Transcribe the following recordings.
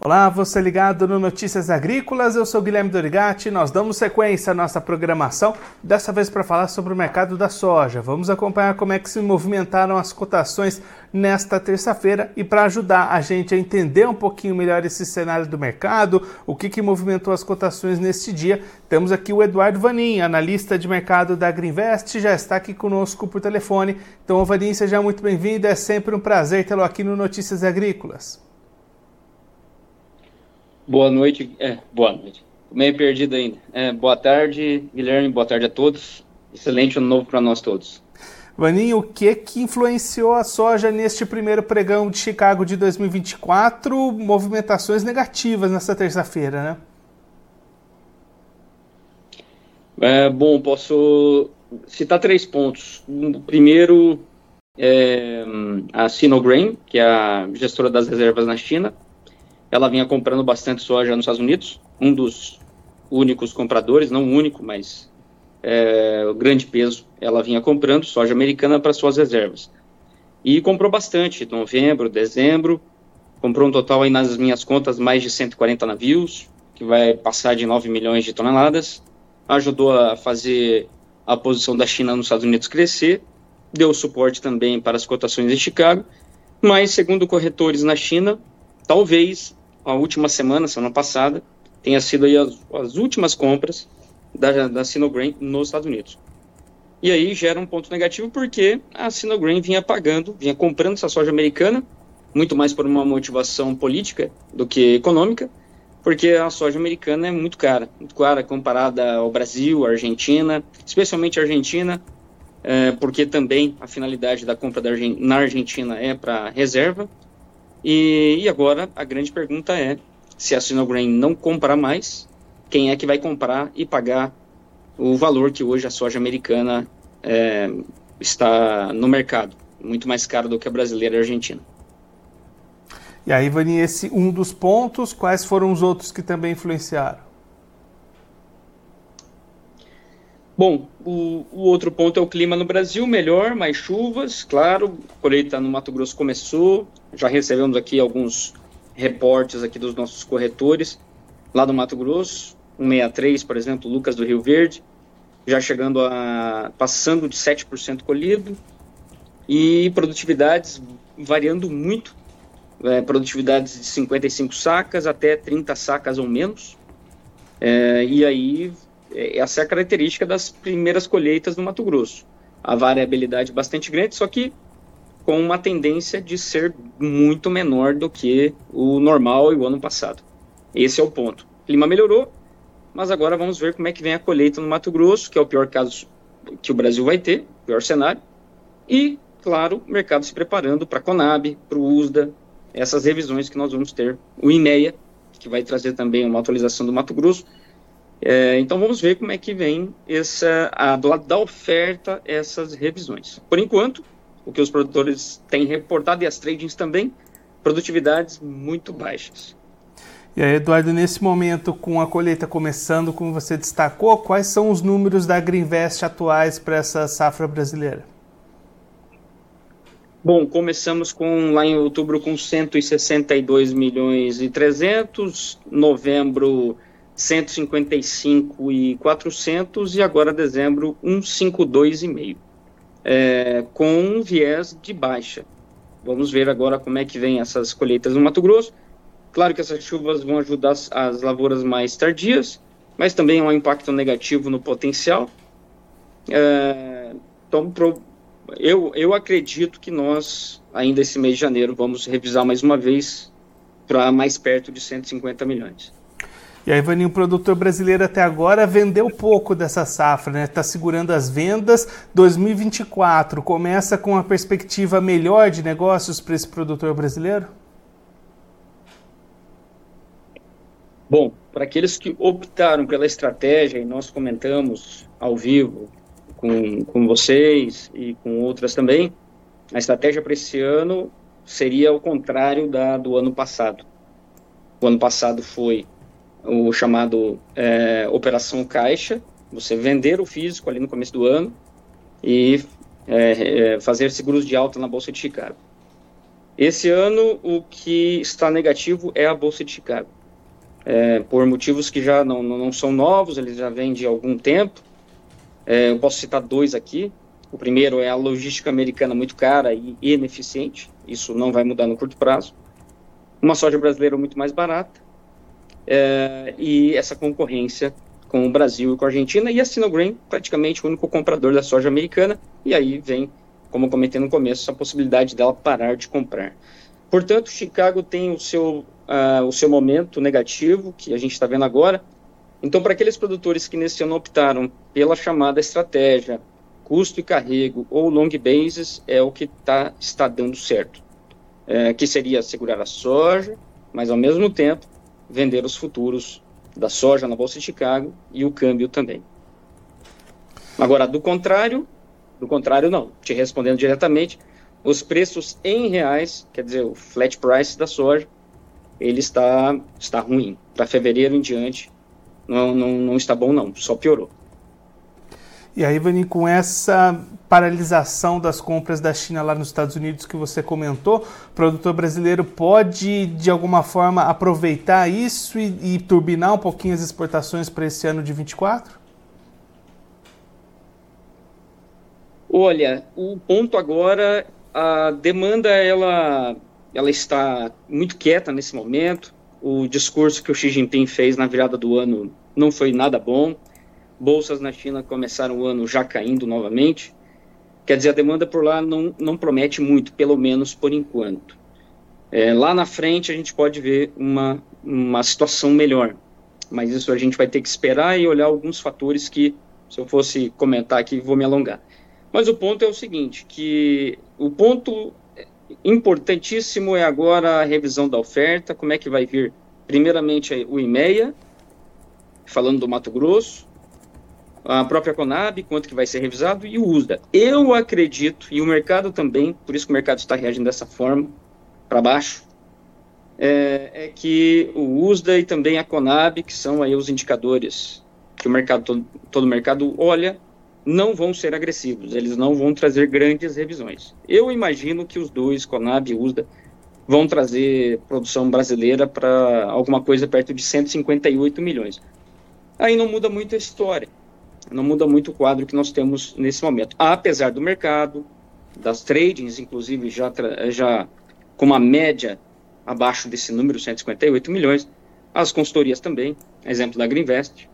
Olá, você ligado no Notícias Agrícolas, eu sou Guilherme Dorigati, nós damos sequência à nossa programação, dessa vez para falar sobre o mercado da soja. Vamos acompanhar como é que se movimentaram as cotações nesta terça-feira e para ajudar a gente a entender um pouquinho melhor esse cenário do mercado, o que, que movimentou as cotações neste dia, temos aqui o Eduardo Vanin, analista de mercado da Greenvest, já está aqui conosco por telefone. Então, Vanin, seja muito bem-vindo, é sempre um prazer tê-lo aqui no Notícias Agrícolas. Boa noite, é, boa noite. Meio perdido ainda. É, boa tarde, Guilherme, boa tarde a todos. Excelente ano novo para nós todos. Vaninho, o que que influenciou a soja neste primeiro pregão de Chicago de 2024? Movimentações negativas nessa terça-feira, né? É, bom, posso citar três pontos. Primeiro, é, a Sinograin, que é a gestora das reservas na China, ela vinha comprando bastante soja nos Estados Unidos, um dos únicos compradores, não o único, mas é, o grande peso, ela vinha comprando soja americana para suas reservas. E comprou bastante, novembro, dezembro, comprou um total aí nas minhas contas mais de 140 navios, que vai passar de 9 milhões de toneladas, ajudou a fazer a posição da China nos Estados Unidos crescer, deu suporte também para as cotações em Chicago, mas segundo corretores na China, talvez a última semana, semana passada, tenha sido aí as, as últimas compras da, da Sinograin nos Estados Unidos. E aí gera um ponto negativo porque a Sinograin vinha pagando, vinha comprando essa soja americana, muito mais por uma motivação política do que econômica, porque a soja americana é muito cara, muito cara comparada ao Brasil, à Argentina, especialmente a Argentina, é, porque também a finalidade da compra da na Argentina é para reserva, e, e agora a grande pergunta é: se a Sinograin não comprar mais, quem é que vai comprar e pagar o valor que hoje a soja americana é, está no mercado? Muito mais caro do que a brasileira e a argentina. E aí, Vani, esse um dos pontos, quais foram os outros que também influenciaram? Bom, o, o, outro ponto é o clima no Brasil, melhor, mais chuvas, claro, a colheita no Mato Grosso começou, já recebemos aqui alguns reportes aqui dos nossos corretores, lá do Mato Grosso, 163, por exemplo, Lucas do Rio Verde, já chegando a, passando de 7% colhido, e produtividades variando muito, é, produtividades de 55 sacas até 30 sacas ou menos, é, e aí é, essa é a característica das primeiras colheitas no Mato Grosso. A variabilidade bastante grande, só que com uma tendência de ser muito menor do que o normal e o ano passado. Esse é o ponto. O clima melhorou, mas agora vamos ver como é que vem a colheita no Mato Grosso, que é o pior caso que o Brasil vai ter, pior cenário. E, claro, o mercado se preparando para a Conab, para o USDA, essas revisões que nós vamos ter. O INEA, que vai trazer também uma atualização do Mato Grosso, é, então vamos ver como é que vem essa, a, do lado da oferta essas revisões. Por enquanto, o que os produtores têm reportado e as tradings também, produtividades muito baixas. E aí, Eduardo, nesse momento, com a colheita começando, como você destacou, quais são os números da Greenvest atuais para essa safra brasileira? Bom, começamos com lá em outubro com 162 milhões e 300, novembro 155 e 400 e agora dezembro 152,5, é, com um viés de baixa. Vamos ver agora como é que vem essas colheitas no Mato Grosso. Claro que essas chuvas vão ajudar as, as lavouras mais tardias, mas também há um impacto negativo no potencial. É, então, pro, eu, eu acredito que nós, ainda esse mês de janeiro, vamos revisar mais uma vez para mais perto de 150 milhões. E aí, Vaninho, o produtor brasileiro até agora vendeu pouco dessa safra, né? Está segurando as vendas. 2024 começa com uma perspectiva melhor de negócios para esse produtor brasileiro? Bom, para aqueles que optaram pela estratégia, e nós comentamos ao vivo com, com vocês e com outras também, a estratégia para esse ano seria o contrário da do ano passado. O ano passado foi o chamado é, operação caixa, você vender o físico ali no começo do ano e é, fazer seguros de alta na Bolsa de Chicago. Esse ano, o que está negativo é a Bolsa de Chicago. É, por motivos que já não, não são novos, eles já vêm de algum tempo. Eu posso citar dois aqui. O primeiro é a logística americana muito cara e ineficiente. Isso não vai mudar no curto prazo. Uma soja brasileira muito mais barata. É, e essa concorrência com o Brasil e com a Argentina. E a Sinograin, praticamente o único comprador da soja americana. E aí vem como comentei no começo, a possibilidade dela parar de comprar. Portanto, Chicago tem o seu, uh, o seu momento negativo, que a gente está vendo agora. Então, para aqueles produtores que nesse ano optaram pela chamada estratégia, custo e carrego ou long basis, é o que tá, está dando certo. É, que seria segurar a soja, mas ao mesmo tempo vender os futuros da soja na Bolsa de Chicago e o câmbio também. Agora, do contrário, do contrário, não. Te respondendo diretamente, os preços em reais, quer dizer, o flat price da soja, ele está, está ruim. Para fevereiro em diante, não, não, não está bom, não. Só piorou. E aí, Vani, com essa paralisação das compras da China lá nos Estados Unidos que você comentou, o produtor brasileiro pode, de alguma forma, aproveitar isso e, e turbinar um pouquinho as exportações para esse ano de 24? Olha, o ponto agora, a demanda ela, ela está muito quieta nesse momento. O discurso que o Xi Jinping fez na virada do ano não foi nada bom. Bolsas na China começaram o ano já caindo novamente. Quer dizer, a demanda por lá não, não promete muito, pelo menos por enquanto. É, lá na frente a gente pode ver uma, uma situação melhor, mas isso a gente vai ter que esperar e olhar alguns fatores que, se eu fosse comentar aqui, vou me alongar. Mas o ponto é o seguinte, que o ponto importantíssimo é agora a revisão da oferta, como é que vai vir, primeiramente, o IMEA, falando do Mato Grosso, a própria Conab, quanto que vai ser revisado, e o USDA. Eu acredito, e o mercado também, por isso que o mercado está reagindo dessa forma, para baixo, é, é, que o USDA e também a Conab, que são aí os indicadores que o mercado, todo, todo mercado olha, não vão ser agressivos, eles não vão trazer grandes revisões. Eu imagino que os dois, Conab e USDA, vão trazer produção brasileira para alguma coisa perto de 158 milhões. Aí não muda muito a história, não muda muito o quadro que nós temos nesse momento. Apesar do mercado, das tradings, inclusive, já, já com uma média abaixo desse número, 158 milhões, as consultorias também, exemplo da Greenvest,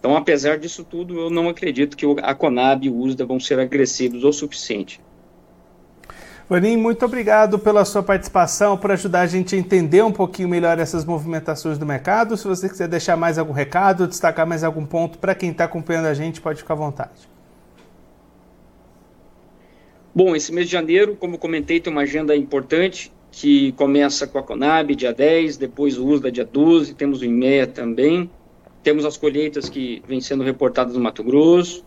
então, apesar disso tudo, eu não acredito que a Conab e o USDA vão ser agressivos o suficiente. Vanim, muito obrigado pela sua participação, por ajudar a gente a entender um pouquinho melhor essas movimentações do mercado. Se você quiser deixar mais algum recado, destacar mais algum ponto para quem está acompanhando a gente, pode ficar à vontade. Bom, esse mês de janeiro, como comentei, tem uma agenda importante que começa com a Conab, dia 10, depois o USDA, dia 12, temos o IMEA também. Temos as colheitas que vêm sendo reportadas no Mato Grosso.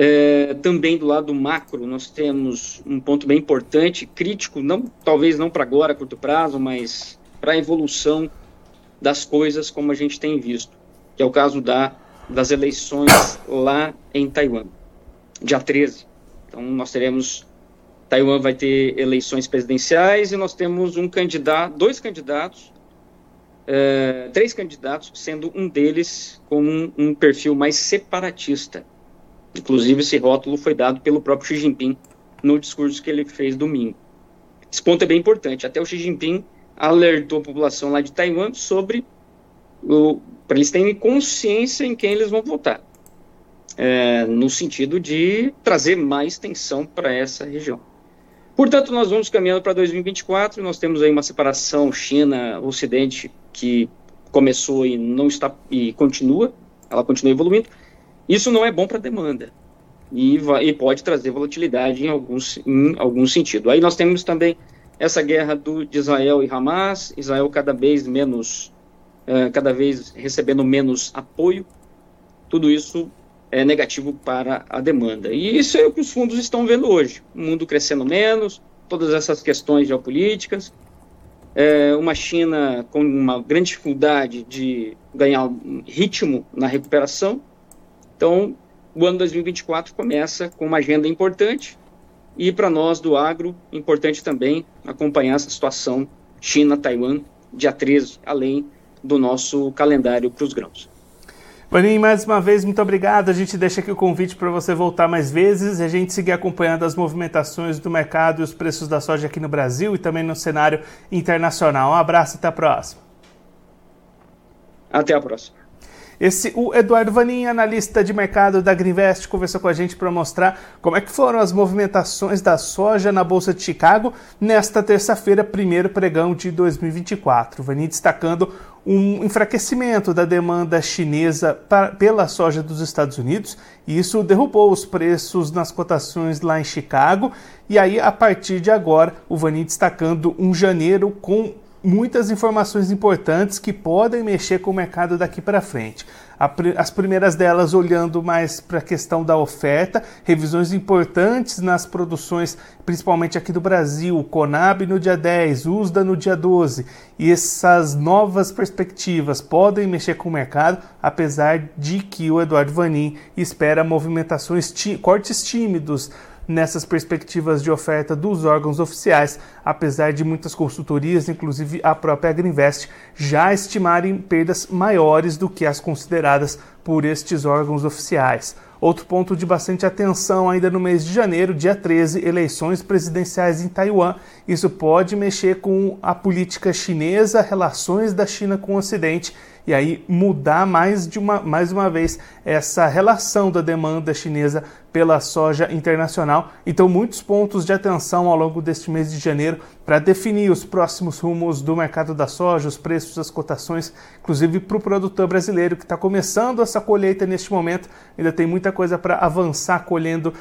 É, também do lado macro, nós temos um ponto bem importante, crítico, não, talvez não para agora, curto prazo, mas para a evolução das coisas como a gente tem visto, que é o caso da, das eleições lá em Taiwan, dia 13. Então, nós teremos. Taiwan vai ter eleições presidenciais e nós temos um candidato, dois candidatos uh, três candidatos, sendo um deles com um, um, perfil mais separatista. Inclusive, esse rótulo foi dado pelo próprio Xi Jinping no discurso que ele fez domingo. Esse ponto é bem importante. Até o Xi Jinping alertou a população lá de Taiwan sobre para eles terem consciência em quem eles vão votar, é, no sentido de trazer mais tensão para essa região. Portanto, nós vamos caminhando para 2024, nós temos aí uma separação China-Ocidente que começou e não está e continua, ela continua evoluindo. Isso não é bom para a demanda e, vai, e, pode trazer volatilidade em alguns em algum sentido. Aí nós temos também essa guerra do, de Israel e Hamas, Israel cada vez menos, uh, cada vez recebendo menos apoio. Tudo isso é, negativo para a demanda. E isso é o que os fundos estão vendo hoje. O mundo crescendo menos, todas essas questões geopolíticas, é, uma China com uma grande dificuldade de ganhar ritmo na recuperação. Então, o ano 2024 começa com uma agenda importante E para nós do agro, importante também acompanhar essa situação China-Taiwan, dia 13, além do nosso calendário para os grãos. Vaninho, mais uma vez, muito obrigado. A gente deixa aqui o convite para você voltar mais vezes e a gente seguir acompanhando as movimentações do mercado e os preços da soja aqui no Brasil e também no cenário internacional. Um abraço e até a próxima. Até a próxima. Esse, o Eduardo Vanin, analista de mercado da Greenvest, conversou com a gente para mostrar como é que foram as movimentações da soja na Bolsa de Chicago nesta terça-feira, primeiro pregão de 2024. O Vanin destacando um enfraquecimento da demanda chinesa para, pela soja dos Estados Unidos, e isso derrubou os preços nas cotações lá em Chicago. E aí, a partir de agora, o Vanin destacando um janeiro com muitas informações importantes que podem mexer com o mercado daqui para frente. As primeiras delas olhando mais para a questão da oferta, revisões importantes nas produções, principalmente aqui do Brasil, Conab no dia 10, USDA no dia 12. E essas novas perspectivas podem mexer com o mercado, apesar de que o Eduardo Vanin espera movimentações, cortes tímidos nessas perspectivas de oferta dos órgãos oficiais, apesar de muitas consultorias, inclusive a própria Agriinvest, já estimarem perdas maiores do que as consideradas por estes órgãos oficiais. Outro ponto de bastante atenção ainda no mês de janeiro, dia 13, eleições presidenciais em Taiwan. Isso pode mexer com a política chinesa, relações da China com o Ocidente e aí mudar mais de uma mais uma vez essa relação da demanda chinesa pela soja internacional. Então, muitos pontos de atenção ao longo deste mês de janeiro para definir os próximos rumos do mercado da soja, os preços, as cotações, inclusive para o produtor brasileiro que está começando essa colheita neste momento. Ainda tem muita coisa para avançar colhendo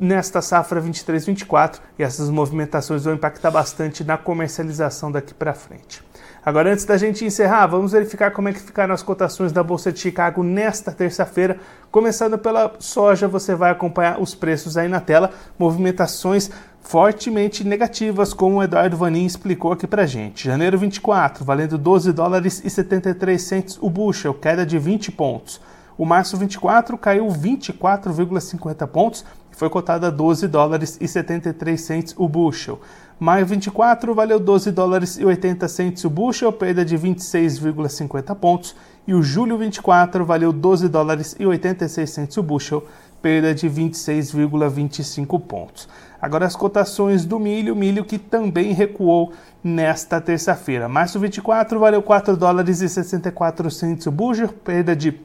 nesta safra 23-24 e essas movimentações vão impactar bastante na comercialização daqui para frente. Agora, antes da gente encerrar, vamos verificar como é que ficaram as cotações da Bolsa de Chicago nesta terça-feira. Começando pela soja, você vai acompanhar os preços aí na tela, movimentações fortemente negativas, como o Eduardo Vanin explicou aqui pra gente. Janeiro 24, valendo 12 dólares e 73 centos o bushel, queda de 20 pontos. O março 24 caiu 24,50 pontos foi cotado a 12 dólares e 73 centos o bushel. Maio 24 valeu 12 dólares e 80 centos o bushel, perda de 26,50 pontos. E o julho 24 valeu 12 dólares e 86 centos o bushel, perda de 26,25 pontos. Agora as cotações do milho, milho que também recuou nesta terça-feira. Março 24 valeu 4 dólares e 64 centos o bushel, perda de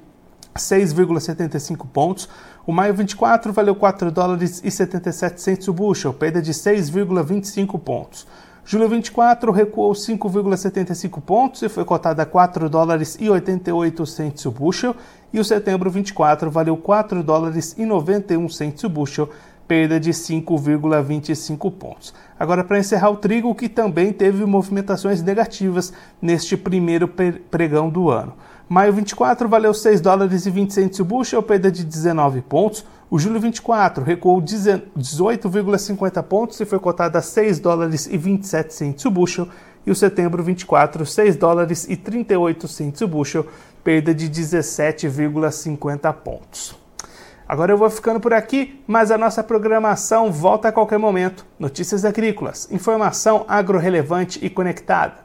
6,75 pontos. O maio 24 valeu 4 dólares e 77 centos o bushel, perda de 6,25 pontos. Julho 24 recuou 5,75 pontos e foi cotado a 4 dólares e 88 centos o bushel. E o setembro 24 valeu 4 dólares e 91 centos o bushel, perda de 5,25 pontos. Agora, para encerrar o trigo, que também teve movimentações negativas neste primeiro pregão do ano. Maio 24 valeu 6 dólares e 20 centos o bushel, perda de 19 pontos. O julho 24 recuou 18,50 pontos e foi cotado a 6 dólares e 27 centos o bushel. E o setembro 24, 6 dólares e 38 centos o bushel, perda de 17,50 pontos. Agora eu vou ficando por aqui, mas a nossa programação volta a qualquer momento. Notícias agrícolas, informação agro-relevante e conectada.